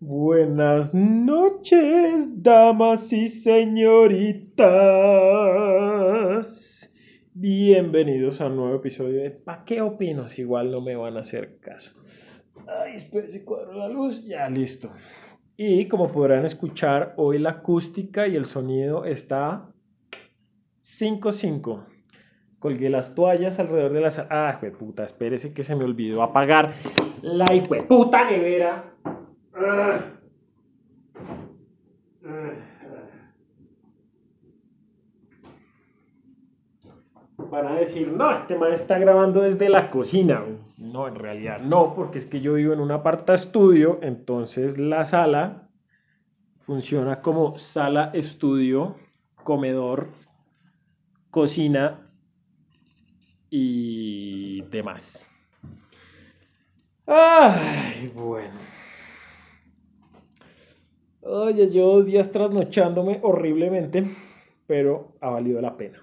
Buenas noches, damas y señoritas. Bienvenidos a un nuevo episodio de ¿Pa qué opinos? Igual no me van a hacer caso. Ay, espera si cuadro la luz. Ya, listo. Y como podrán escuchar, hoy la acústica y el sonido está 5-5. Colgué las toallas alrededor de las... Ah, puta, espérese que se me olvidó apagar la puta nevera. Van a decir, no, este man está grabando desde la cocina. No, en realidad no, porque es que yo vivo en un aparta estudio, entonces la sala funciona como sala estudio, comedor, cocina y demás. Ay, bueno. Oye, yo dos días trasnochándome horriblemente, pero ha valido la pena.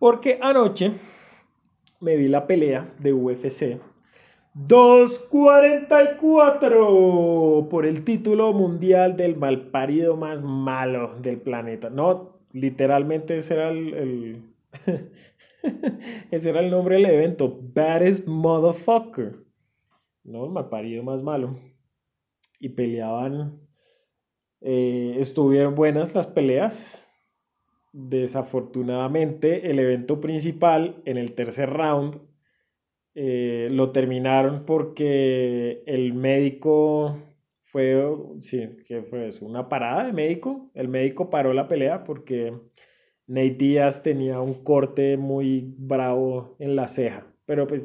Porque anoche me vi la pelea de UFC 244 por el título mundial del malparido más malo del planeta. No, literalmente ese era el, ese era el nombre del evento, Baddest Motherfucker. No, el malparido más malo. Y peleaban eh, estuvieron buenas las peleas. Desafortunadamente, el evento principal en el tercer round eh, lo terminaron porque el médico fue, sí, que fue? Una parada de médico. El médico paró la pelea porque Nate Díaz tenía un corte muy bravo en la ceja. Pero pues,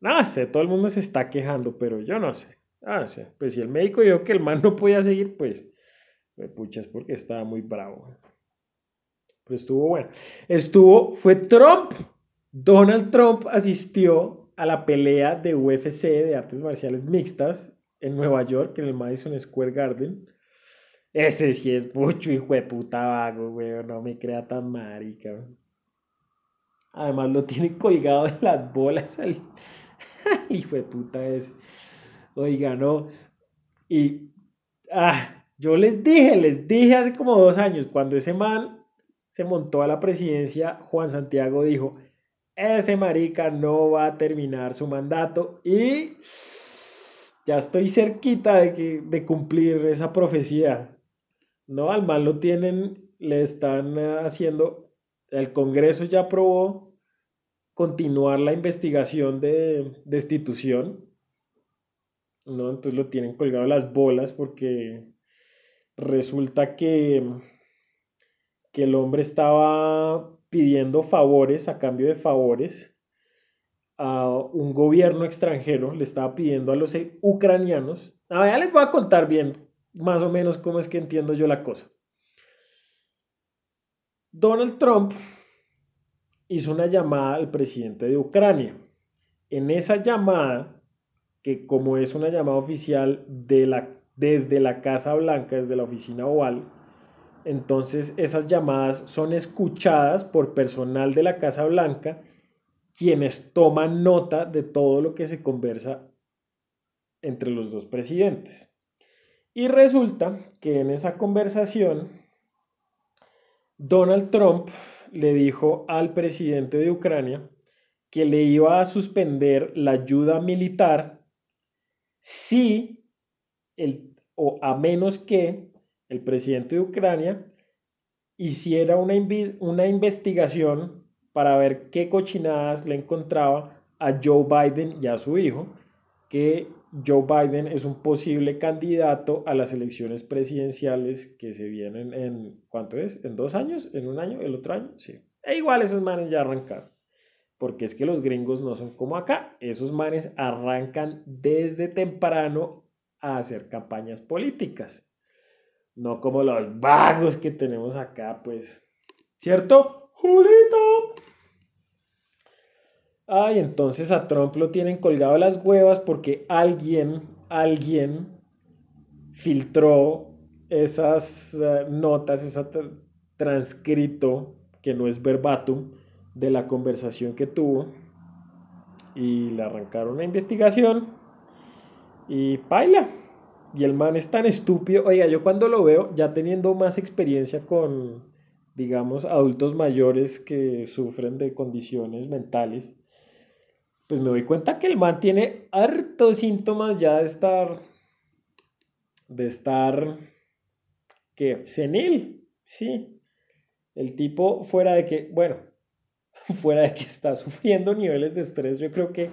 no sé, todo el mundo se está quejando, pero yo no sé. Ah. Pues si el médico dijo que el man no podía seguir, pues puchas porque estaba muy bravo. Pero estuvo bueno. Estuvo, fue Trump. Donald Trump asistió a la pelea de UFC de artes marciales mixtas en Nueva York, en el Madison Square Garden. Ese sí es mucho hijo de puta vago, güey. No me crea tan marica. Además lo tiene colgado de las bolas el hijo de puta ese. Oiga, no. Y. Ah, yo les dije, les dije hace como dos años, cuando ese man se montó a la presidencia, Juan Santiago dijo, ese marica no va a terminar su mandato y ya estoy cerquita de, de cumplir esa profecía. No, al man lo tienen, le están haciendo, el Congreso ya aprobó continuar la investigación de destitución. ¿no? Entonces lo tienen colgado las bolas porque resulta que, que el hombre estaba pidiendo favores a cambio de favores a un gobierno extranjero, le estaba pidiendo a los ucranianos. Ah, ya les voy a contar bien, más o menos, cómo es que entiendo yo la cosa. Donald Trump hizo una llamada al presidente de Ucrania. En esa llamada, que como es una llamada oficial de la desde la Casa Blanca, desde la oficina oval. Entonces esas llamadas son escuchadas por personal de la Casa Blanca, quienes toman nota de todo lo que se conversa entre los dos presidentes. Y resulta que en esa conversación, Donald Trump le dijo al presidente de Ucrania que le iba a suspender la ayuda militar si el, o a menos que el presidente de Ucrania hiciera una, una investigación para ver qué cochinadas le encontraba a Joe Biden y a su hijo, que Joe Biden es un posible candidato a las elecciones presidenciales que se vienen en, ¿cuánto es? ¿En dos años? ¿En un año? ¿El otro año? Sí. E igual esos manes ya arrancaron. Porque es que los gringos no son como acá. Esos manes arrancan desde temprano a hacer campañas políticas. No como los vagos que tenemos acá, pues. ¿Cierto? Julito. Ay, entonces a Trump lo tienen colgado las huevas porque alguien, alguien filtró esas eh, notas, ese transcrito que no es verbatim de la conversación que tuvo y le arrancaron una investigación y paila, Y el man es tan estúpido. Oiga, yo cuando lo veo, ya teniendo más experiencia con, digamos, adultos mayores que sufren de condiciones mentales, pues me doy cuenta que el man tiene hartos síntomas ya de estar, de estar, que senil, sí. El tipo fuera de que, bueno, fuera de que está sufriendo niveles de estrés, yo creo que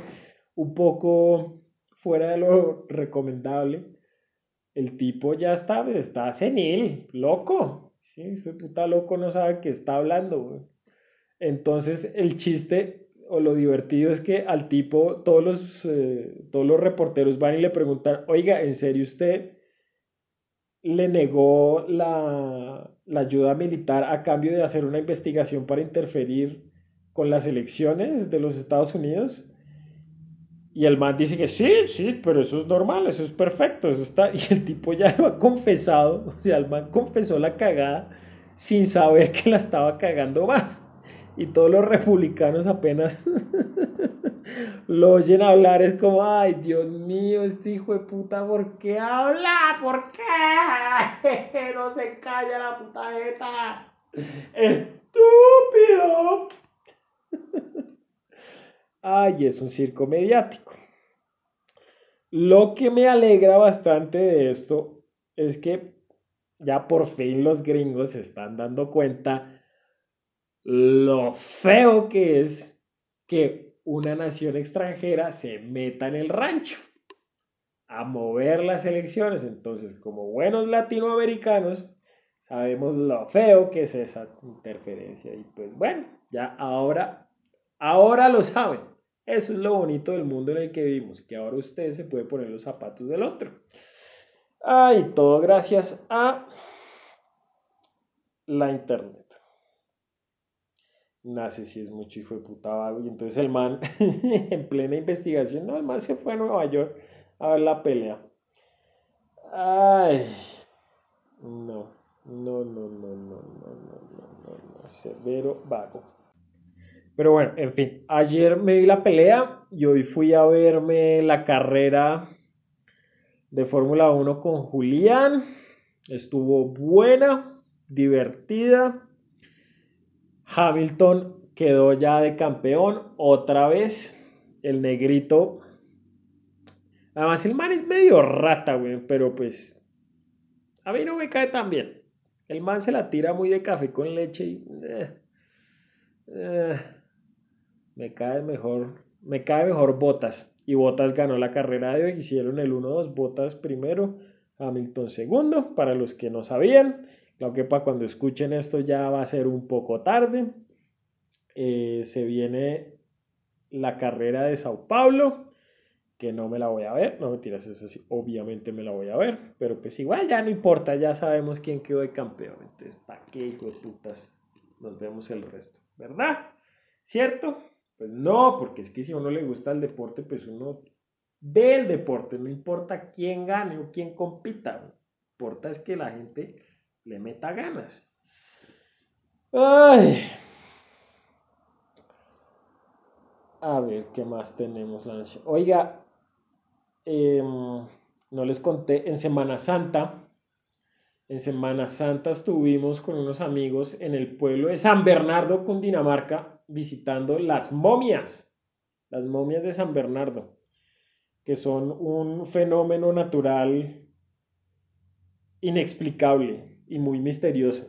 un poco fuera de lo recomendable, el tipo ya está, está senil, loco. Sí, puta loco no sabe qué está hablando. Entonces el chiste o lo divertido es que al tipo todos los, eh, todos los reporteros van y le preguntan, oiga, ¿en serio usted le negó la, la ayuda militar a cambio de hacer una investigación para interferir con las elecciones de los Estados Unidos? Y el man dice que sí, sí, pero eso es normal, eso es perfecto, eso está. Y el tipo ya lo ha confesado, o sea, el man confesó la cagada sin saber que la estaba cagando más. Y todos los republicanos apenas lo oyen hablar, es como, ay, Dios mío, este hijo de puta, ¿por qué habla? ¿Por qué? No se calla la puta jeta. Estúpido. Ay, es un circo mediático. Lo que me alegra bastante de esto es que ya por fin los gringos se están dando cuenta lo feo que es que una nación extranjera se meta en el rancho a mover las elecciones. Entonces, como buenos latinoamericanos, sabemos lo feo que es esa interferencia. Y pues bueno, ya ahora, ahora lo saben. Eso es lo bonito del mundo en el que vivimos, que ahora usted se puede poner los zapatos del otro. Ay, todo gracias a la internet. Nace si es mucho hijo de puta vago. Y entonces el man, en plena investigación, no, el man se fue a Nueva York a ver la pelea. Ay, no, no, no, no, no, no, no, no, no, severo vago. Pero bueno, en fin, ayer me vi la pelea y hoy fui a verme la carrera de Fórmula 1 con Julián. Estuvo buena, divertida. Hamilton quedó ya de campeón otra vez. El negrito. Además, el man es medio rata, güey, pero pues a mí no me cae tan bien. El man se la tira muy de café con leche y... Eh, eh, me cae mejor, me cae mejor Botas. Y Botas ganó la carrera de hoy, hicieron el 1-2, Botas primero, Hamilton segundo, para los que no sabían. Claro que para cuando escuchen esto ya va a ser un poco tarde. Eh, se viene la carrera de Sao Paulo, que no me la voy a ver, no me tiras eso así, obviamente me la voy a ver, pero pues igual ya no importa, ya sabemos quién quedó de campeón, entonces ¿para qué hijo de putas? Nos vemos el resto, ¿verdad? ¿Cierto? Pues no, porque es que si a uno le gusta el deporte, pues uno ve el deporte, no importa quién gane o quién compita, lo importa es que la gente le meta ganas. Ay. A ver, ¿qué más tenemos la? Oiga, em, no les conté, en Semana Santa, en Semana Santa estuvimos con unos amigos en el pueblo de San Bernardo, Cundinamarca, visitando las momias, las momias de San Bernardo, que son un fenómeno natural inexplicable y muy misterioso.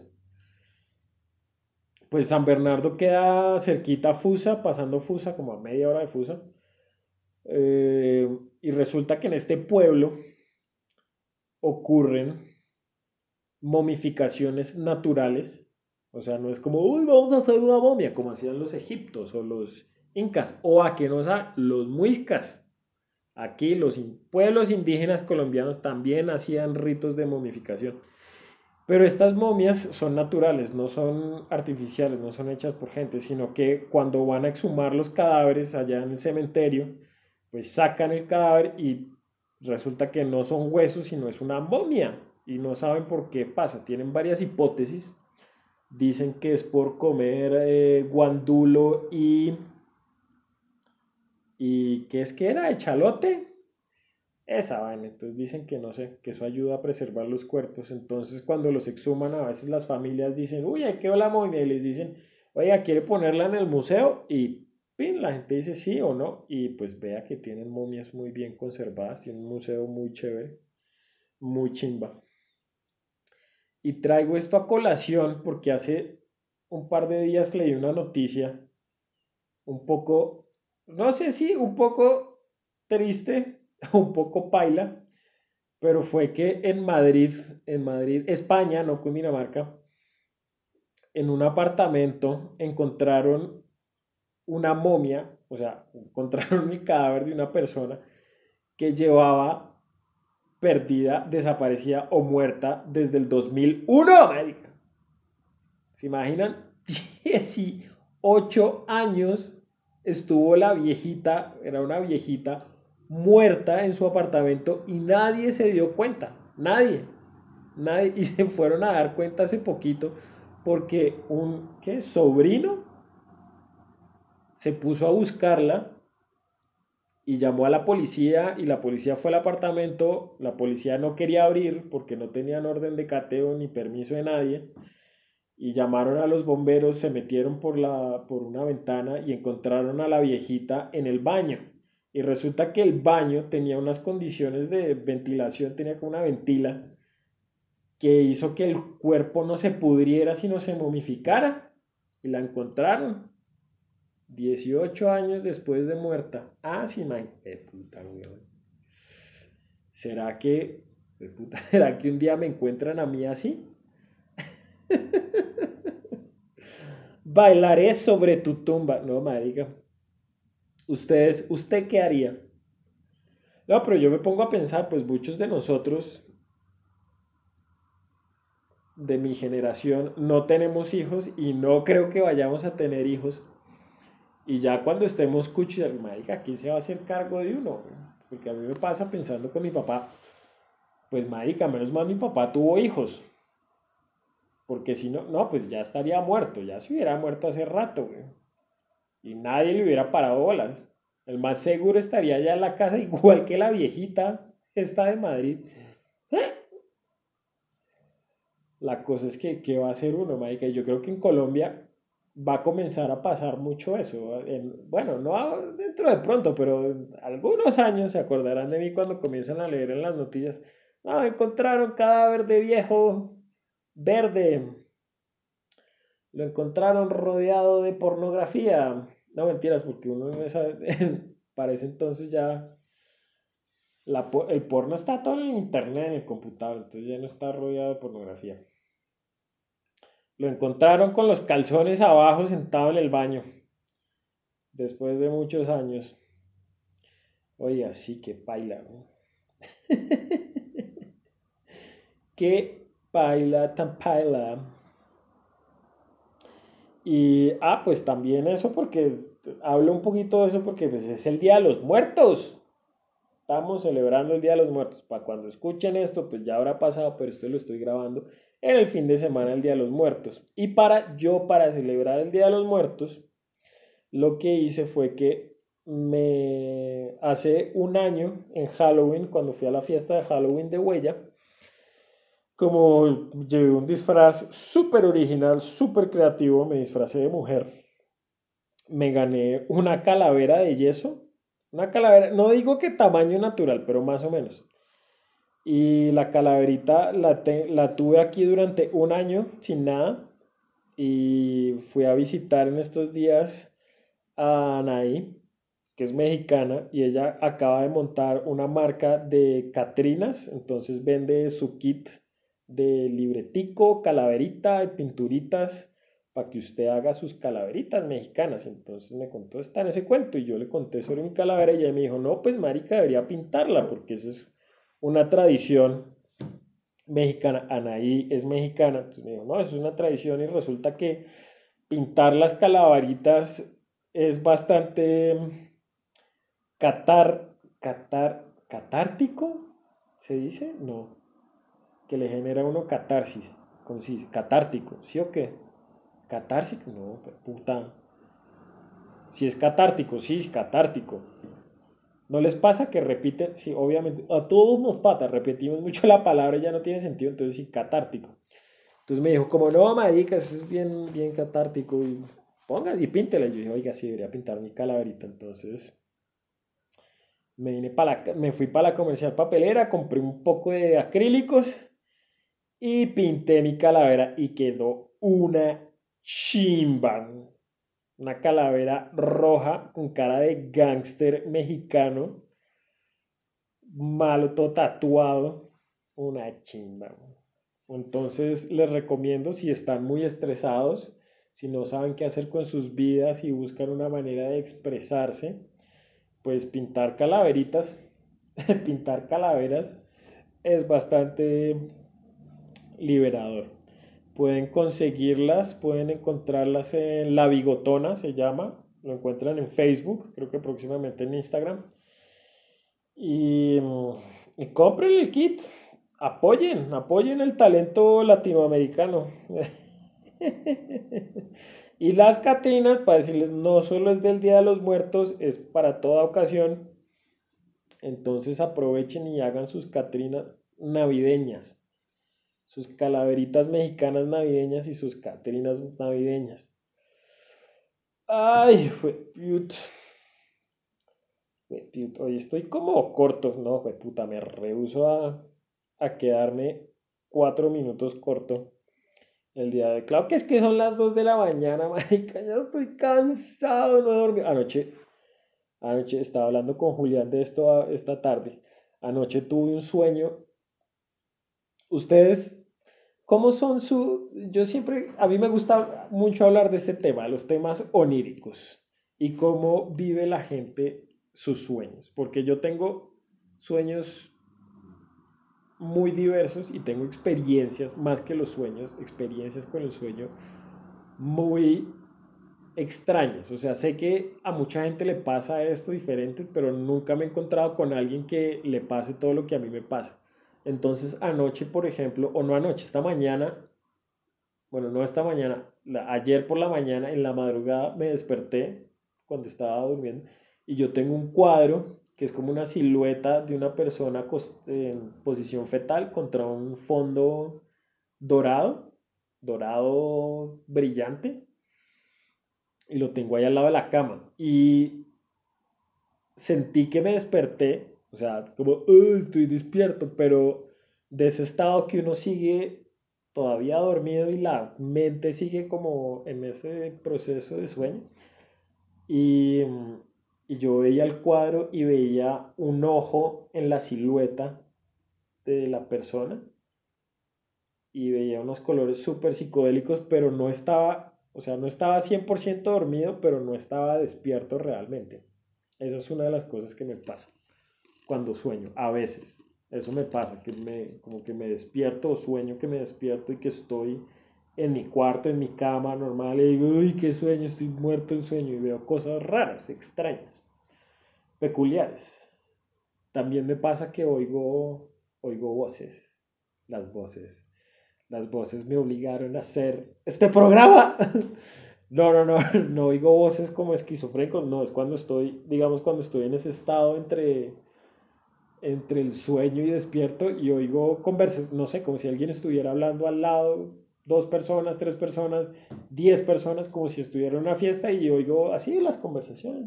Pues San Bernardo queda cerquita a Fusa, pasando Fusa, como a media hora de Fusa. Eh, y resulta que en este pueblo ocurren momificaciones naturales o sea, no es como, uy, vamos a hacer una momia, como hacían los egiptos o los incas, o aquí no sea, los muiscas. Aquí los pueblos indígenas colombianos también hacían ritos de momificación. Pero estas momias son naturales, no son artificiales, no son hechas por gente, sino que cuando van a exhumar los cadáveres allá en el cementerio, pues sacan el cadáver y resulta que no son huesos, sino es una momia. Y no saben por qué pasa. Tienen varias hipótesis Dicen que es por comer eh, guandulo y... ¿Y qué es que era? ¿Echalote? Esa vaina. Entonces dicen que no sé, que eso ayuda a preservar los cuerpos. Entonces cuando los exhuman, a veces las familias dicen, uy, ahí quedó la momia. Y les dicen, oiga, ¿quiere ponerla en el museo? Y la gente dice sí o no. Y pues vea que tienen momias muy bien conservadas. Tiene un museo muy chévere. Muy chimba. Y traigo esto a colación porque hace un par de días leí una noticia un poco, no sé si un poco triste, un poco paila, pero fue que en Madrid, en Madrid, España, no Cundinamarca, en un apartamento encontraron una momia, o sea, encontraron el cadáver de una persona que llevaba perdida, desaparecida o muerta desde el 2001, médica. ¿Se imaginan? 18 años estuvo la viejita, era una viejita, muerta en su apartamento y nadie se dio cuenta, nadie, nadie, y se fueron a dar cuenta hace poquito porque un ¿qué? sobrino se puso a buscarla y llamó a la policía y la policía fue al apartamento, la policía no quería abrir porque no tenían orden de cateo ni permiso de nadie y llamaron a los bomberos, se metieron por, la, por una ventana y encontraron a la viejita en el baño. Y resulta que el baño tenía unas condiciones de ventilación, tenía como una ventila que hizo que el cuerpo no se pudriera sino se momificara. Y la encontraron 18 años después de muerta. Ah, sí, man. puta, ¿Será que, ¿será que un día me encuentran a mí así? Bailaré sobre tu tumba. No, marica. Ustedes, ¿usted qué haría? No, pero yo me pongo a pensar, pues muchos de nosotros de mi generación no tenemos hijos y no creo que vayamos a tener hijos. Y ya cuando estemos cuchillas, marica, ¿quién se va a hacer cargo de uno? Porque a mí me pasa pensando con mi papá, pues marica, menos mal mi papá tuvo hijos. Porque si no, no, pues ya estaría muerto, ya se hubiera muerto hace rato, güey. Y nadie le hubiera parado bolas. El más seguro estaría ya en la casa, igual que la viejita esta de Madrid. La cosa es que, ¿qué va a hacer uno, marica? Yo creo que en Colombia va a comenzar a pasar mucho eso. bueno, no dentro de pronto, pero en algunos años se acordarán de mí cuando comienzan a leer en las noticias. No, encontraron cadáver de viejo verde. Lo encontraron rodeado de pornografía. No mentiras, porque uno parece entonces ya el porno está todo en internet, en el computador, entonces ya no está rodeado de pornografía. Lo encontraron con los calzones abajo sentado en el baño. Después de muchos años. Oiga, sí que paila. Qué paila tan paila. Y, ah, pues también eso porque, hablo un poquito de eso porque pues, es el Día de los Muertos. Estamos celebrando el Día de los Muertos. Para cuando escuchen esto, pues ya habrá pasado, pero esto lo estoy grabando en el fin de semana, el Día de los Muertos. Y para yo, para celebrar el Día de los Muertos, lo que hice fue que me hace un año en Halloween, cuando fui a la fiesta de Halloween de Huella, como llevé un disfraz súper original, súper creativo, me disfracé de mujer, me gané una calavera de yeso, una calavera, no digo que tamaño natural, pero más o menos. Y la calaverita la, la tuve aquí durante un año sin nada. Y fui a visitar en estos días a Anaí, que es mexicana, y ella acaba de montar una marca de Catrinas, entonces vende su kit de libretico, calaverita y pinturitas para que usted haga sus calaveritas mexicanas. Entonces me contó, está en ese cuento, y yo le conté sobre mi calavera y ella me dijo, no, pues marica, debería pintarla, porque eso es una tradición mexicana. Anaí es mexicana. Entonces me dijo, no, es una tradición y resulta que pintar las calaveritas es bastante catar, catar, catártico, ¿se dice? No, que le genera uno catarsis, catártico, ¿sí o qué? Catársico, no, puta. Si es catártico, sí, es catártico. ¿No les pasa que repiten? Sí, obviamente, a todos nos pasa, repetimos mucho la palabra y ya no tiene sentido, entonces sí, catártico. Entonces me dijo, como no, marica, eso es bien, bien catártico, y ponga y píntela. Yo dije, oiga, sí, debería pintar mi calaverita. Entonces me, vine me fui para la comercial papelera, compré un poco de acrílicos y pinté mi calavera y quedó una chimba. Una calavera roja con cara de gángster mexicano. Malo, todo tatuado. Una chimba. Entonces les recomiendo si están muy estresados, si no saben qué hacer con sus vidas y buscan una manera de expresarse, pues pintar calaveritas, pintar calaveras es bastante liberador. Pueden conseguirlas, pueden encontrarlas en La Bigotona, se llama. Lo encuentran en Facebook, creo que próximamente en Instagram. Y, y compren el kit. Apoyen, apoyen el talento latinoamericano. y las Catrinas, para decirles, no solo es del Día de los Muertos, es para toda ocasión. Entonces aprovechen y hagan sus Catrinas navideñas sus calaveritas mexicanas navideñas y sus catrinas navideñas. Ay, fue puto. Hoy estoy como corto, no, fue puta, me rehuso a, a quedarme cuatro minutos corto el día de. Claro que es que son las dos de la mañana, marica, ya estoy cansado, no he dormido. Anoche, anoche estaba hablando con Julián de esto esta tarde. Anoche tuve un sueño. Ustedes ¿Cómo son su... Yo siempre, a mí me gusta mucho hablar de este tema, los temas oníricos y cómo vive la gente sus sueños, porque yo tengo sueños muy diversos y tengo experiencias, más que los sueños, experiencias con el sueño muy extrañas. O sea, sé que a mucha gente le pasa esto diferente, pero nunca me he encontrado con alguien que le pase todo lo que a mí me pasa. Entonces anoche, por ejemplo, o no anoche, esta mañana, bueno, no esta mañana, ayer por la mañana, en la madrugada, me desperté cuando estaba durmiendo y yo tengo un cuadro que es como una silueta de una persona en posición fetal contra un fondo dorado, dorado brillante, y lo tengo ahí al lado de la cama. Y sentí que me desperté o sea, como, estoy despierto, pero de ese estado que uno sigue todavía dormido y la mente sigue como en ese proceso de sueño. Y, y yo veía el cuadro y veía un ojo en la silueta de la persona y veía unos colores súper psicodélicos, pero no estaba, o sea, no estaba 100% dormido, pero no estaba despierto realmente. Esa es una de las cosas que me pasa cuando sueño, a veces. Eso me pasa, que me, como que me despierto o sueño que me despierto y que estoy en mi cuarto, en mi cama normal y digo, uy, qué sueño, estoy muerto en sueño y veo cosas raras, extrañas, peculiares. También me pasa que oigo, oigo voces, las voces. Las voces me obligaron a hacer este programa. No, no, no, no oigo voces como esquizofrénicos, no, es cuando estoy, digamos, cuando estoy en ese estado entre entre el sueño y despierto y oigo conversas, no sé, como si alguien estuviera hablando al lado, dos personas, tres personas, diez personas, como si estuviera en una fiesta y oigo así las conversaciones,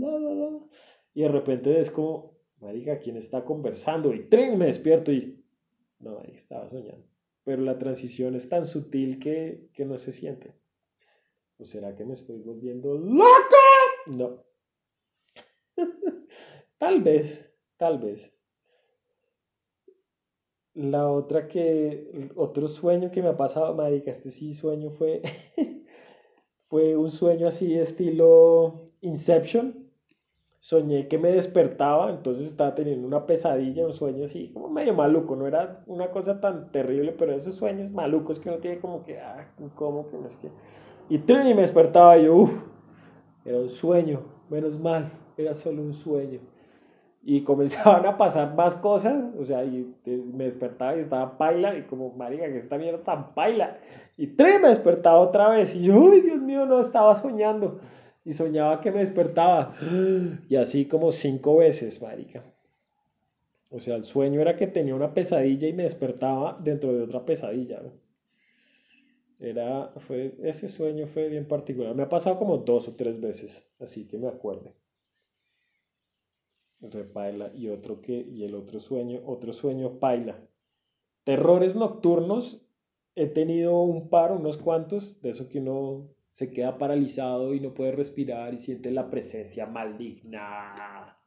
y de repente es como, marica, ¿quién está conversando? Y tren, me despierto y, no, ahí estaba soñando. Pero la transición es tan sutil que, que no se siente. ¿O será que me estoy volviendo loco? No. tal vez, tal vez. La otra que, otro sueño que me ha pasado, marica, este sí sueño fue, fue un sueño así estilo Inception. Soñé que me despertaba, entonces estaba teniendo una pesadilla, un sueño así como medio maluco, no era una cosa tan terrible, pero esos sueños malucos que uno tiene como que, ah, ¿cómo que no es que? Y, y me despertaba yo, uff, era un sueño, menos mal, era solo un sueño y comenzaban a pasar más cosas, o sea, y me despertaba y estaba paila, y como, marica, que esta mierda tan paila, y tres me despertaba otra vez, y yo, ay, Dios mío, no, estaba soñando, y soñaba que me despertaba, y así como cinco veces, marica, O sea, el sueño era que tenía una pesadilla y me despertaba dentro de otra pesadilla. Era, fue, ese sueño fue bien particular. Me ha pasado como dos o tres veces, así que me acuerdo. Repaila y otro que, y el otro sueño, otro sueño paila. Terrores nocturnos, he tenido un par, unos cuantos, de eso que uno se queda paralizado y no puede respirar y siente la presencia maligna.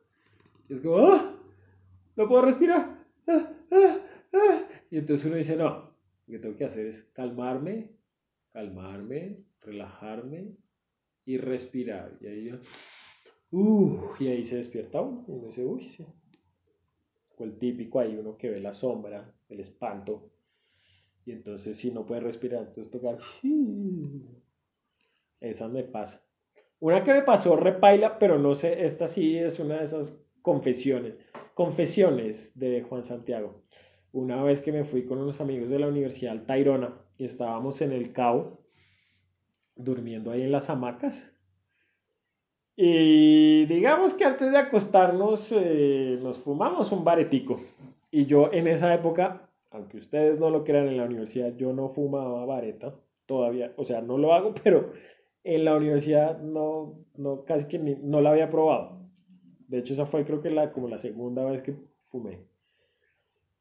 Es como, ¡ah! No puedo respirar. ¡Ah! ¡Ah! ¡Ah! Y entonces uno dice, no, lo que tengo que hacer es calmarme, calmarme, relajarme y respirar. Y ahí y ahí se despierta uno y uno dice, uy, sí. O el típico ahí uno que ve la sombra, el espanto. Y entonces si no puede respirar, entonces tocar. Esa me pasa. Una que me pasó repaila, pero no sé, esta sí es una de esas confesiones. Confesiones de Juan Santiago. Una vez que me fui con unos amigos de la Universidad Tairona y estábamos en el Cabo, durmiendo ahí en las hamacas. Y digamos que antes de acostarnos eh, nos fumamos un baretico. Y yo en esa época, aunque ustedes no lo crean en la universidad, yo no fumaba vareta todavía. O sea, no lo hago, pero en la universidad no, no casi que ni, no la había probado. De hecho, esa fue creo que la, como la segunda vez que fumé.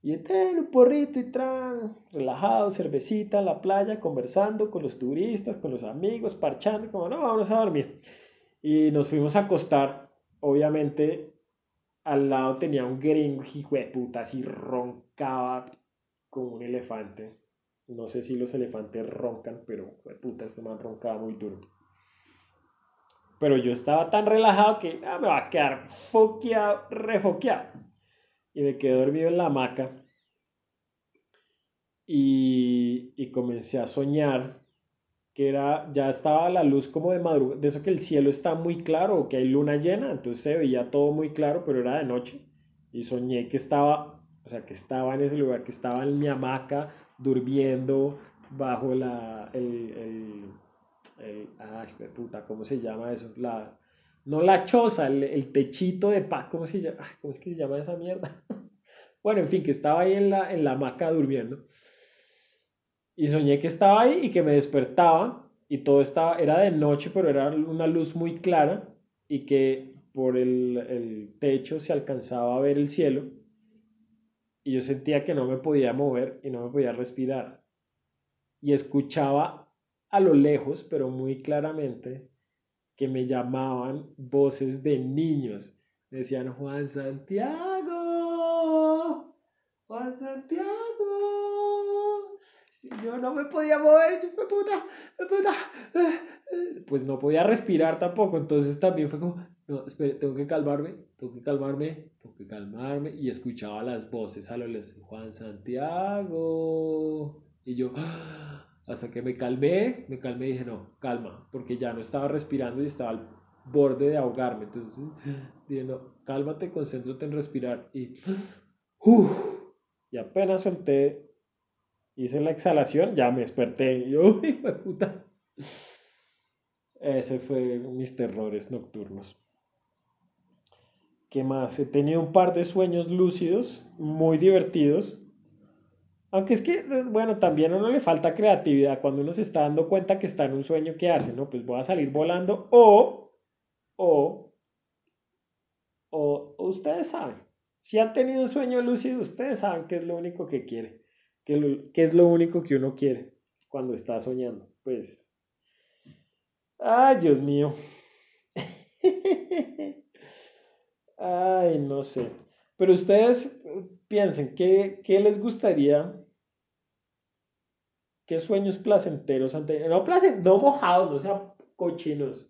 Y entré en un porrito y tran, relajado, cervecita en la playa, conversando con los turistas, con los amigos, parchando, como no, vamos a dormir. Y nos fuimos a acostar. Obviamente, al lado tenía un gringo, hijo de puta, así roncaba como un elefante. No sé si los elefantes roncan, pero puta, este man roncaba muy duro. Pero yo estaba tan relajado que ah, me va a quedar foqueado, refoqueado. Y me quedé dormido en la hamaca. Y, y comencé a soñar que era, ya estaba la luz como de madrugada, de eso que el cielo está muy claro, que hay luna llena, entonces se veía todo muy claro, pero era de noche. Y soñé que estaba, o sea, que estaba en ese lugar, que estaba en mi hamaca, durmiendo bajo la, el, el, ay, puta, ¿cómo se llama eso? La, no la choza, el, techito de paz, ¿cómo se llama? ¿Cómo es que se llama esa mierda? bueno, en fin, que estaba ahí en la, en la hamaca durmiendo. Y soñé que estaba ahí y que me despertaba y todo estaba, era de noche, pero era una luz muy clara y que por el, el techo se alcanzaba a ver el cielo y yo sentía que no me podía mover y no me podía respirar. Y escuchaba a lo lejos, pero muy claramente, que me llamaban voces de niños. decían Juan Santiago, Juan Santiago. Y yo no me podía mover, yo, puta, puta. Pues no podía respirar tampoco, entonces también fue como, no, espere, tengo que calmarme, tengo que calmarme, tengo que calmarme. Y escuchaba las voces a lo Juan Santiago. Y yo, hasta que me calmé, me calmé y dije, no, calma, porque ya no estaba respirando y estaba al borde de ahogarme. Entonces dije, no, cálmate, concéntrate en respirar. Y, y apenas solté, hice la exhalación, ya me desperté. Y yo, uy, puta. Ese fue mis terrores nocturnos. ¿Qué más? He tenido un par de sueños lúcidos, muy divertidos. Aunque es que, bueno, también a uno le falta creatividad. Cuando uno se está dando cuenta que está en un sueño, ¿qué hace? No, pues voy a salir volando o, o, o, ustedes saben. Si han tenido un sueño lúcido, ustedes saben qué es lo único que quiere. ¿Qué, qué es lo único que uno quiere cuando está soñando? Pues, ay, Dios mío. Ay, no sé. Pero ustedes eh, piensen, ¿qué, qué les gustaría? ¿Qué sueños placenteros tenido? No, placent no mojados, no sean cochinos.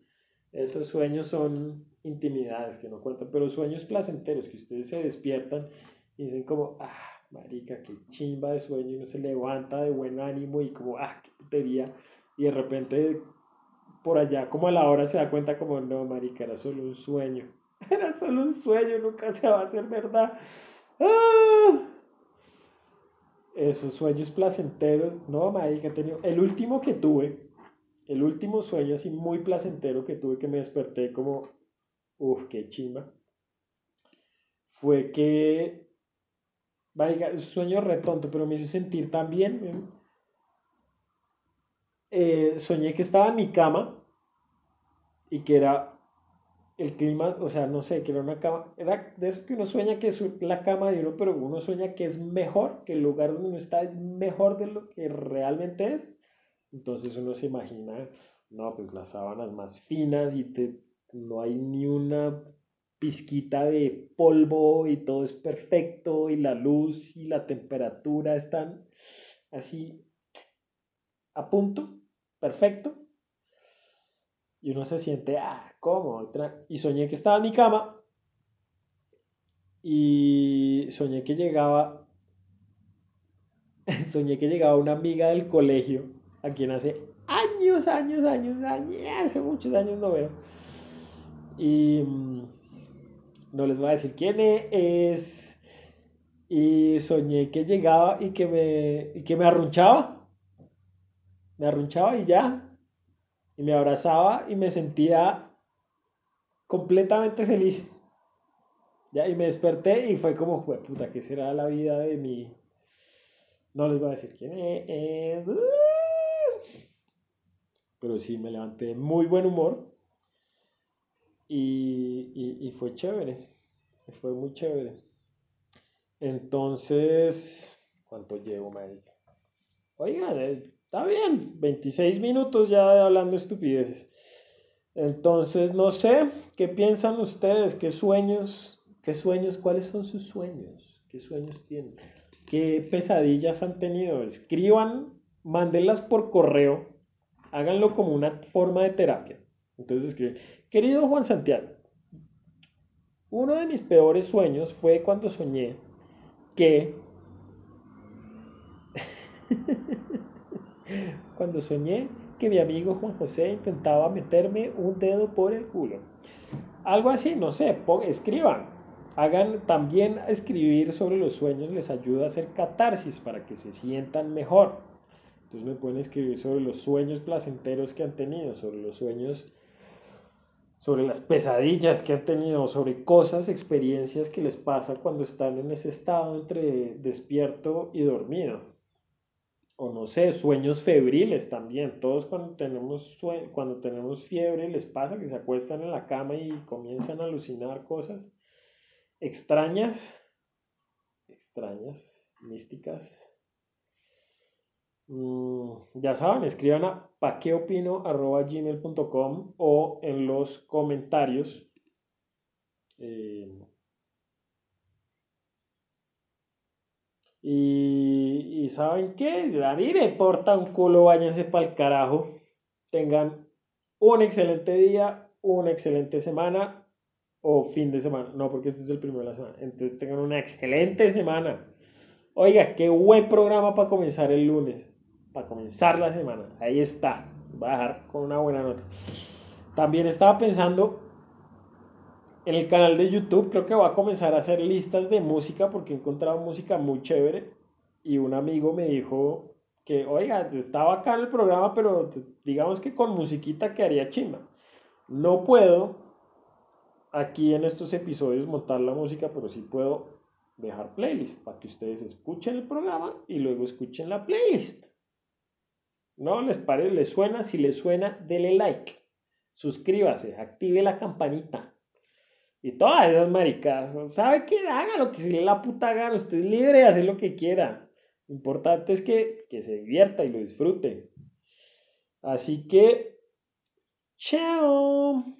Esos sueños son intimidades que no cuentan, pero sueños placenteros, que ustedes se despiertan y dicen como, ah, marica, qué chimba de sueño, y uno se levanta de buen ánimo y como, ah, qué putería, y de repente por allá, como a la hora se da cuenta como, no, marica, era solo un sueño. Era solo un sueño, nunca se va a hacer verdad. ¡Ah! Esos sueños placenteros, no, marica, he tenido. El último que tuve, el último sueño así muy placentero que tuve que me desperté como, uff, qué chima, fue que un sueño retonto, pero me hizo sentir tan bien. Eh, soñé que estaba en mi cama y que era el clima, o sea, no sé, que era una cama, era de eso que uno sueña que es la cama de uno, pero uno sueña que es mejor, que el lugar donde uno está es mejor de lo que realmente es. Entonces uno se imagina, no, pues las sábanas más finas y te, no hay ni una pizquita de polvo y todo es perfecto y la luz y la temperatura están así a punto, perfecto. Y uno se siente, ah, ¿cómo? Y soñé que estaba en mi cama y soñé que llegaba, soñé que llegaba una amiga del colegio, a quien hace años, años, años, años, hace muchos años no veo. Y mm, no les voy a decir quién es. Y soñé que llegaba y que me, y que me arrunchaba. Me arrunchaba y ya. Y me abrazaba y me sentía completamente feliz. Ya, y me desperté y fue como, puta, ¿qué será la vida de mí? No les voy a decir quién es. Pero sí, me levanté de muy buen humor. Y, fue chévere. Fue muy chévere. Entonces, ¿cuánto llevo, Mike? Oigan, está bien, 26 minutos ya hablando estupideces. Entonces, no sé, ¿qué piensan ustedes? ¿Qué sueños? ¿Qué sueños? ¿Cuáles son sus sueños? ¿Qué sueños tienen? ¿Qué pesadillas han tenido? Escriban, mándenlas por correo, háganlo como una forma de terapia. Entonces escriben, Querido Juan Santiago, uno de mis peores sueños fue cuando soñé que... cuando soñé que mi amigo Juan José intentaba meterme un dedo por el culo. Algo así, no sé, escriban. Hagan también escribir sobre los sueños, les ayuda a hacer catarsis para que se sientan mejor. Entonces me pueden escribir sobre los sueños placenteros que han tenido, sobre los sueños sobre las pesadillas que han tenido, sobre cosas, experiencias que les pasa cuando están en ese estado entre despierto y dormido. O no sé, sueños febriles también. Todos cuando tenemos, cuando tenemos fiebre les pasa que se acuestan en la cama y comienzan a alucinar cosas extrañas, extrañas, místicas. Mm, ya saben, escriban a paqueopino.gmail.com o en los comentarios. Eh, y, saben qué, a mí me importa un culo, váyanse para el carajo. Tengan un excelente día, una excelente semana o fin de semana. No, porque este es el primero de la semana. Entonces tengan una excelente semana. Oiga, qué buen programa para comenzar el lunes para comenzar la semana. Ahí está. Voy a dejar con una buena nota. También estaba pensando en el canal de YouTube. Creo que voy a comenzar a hacer listas de música porque he encontrado música muy chévere. Y un amigo me dijo que, oiga, estaba acá en el programa, pero digamos que con musiquita quedaría chimba. No puedo aquí en estos episodios montar la música, pero sí puedo dejar playlist para que ustedes escuchen el programa y luego escuchen la playlist. ¿No les parece? ¿Les suena? Si les suena, dele like. Suscríbase, active la campanita. Y todas esas maricas. ¿Sabe qué? Haga lo que se le la puta gana. Usted es libre de hacer lo que quiera. Lo importante es que, que se divierta y lo disfrute. Así que, chao.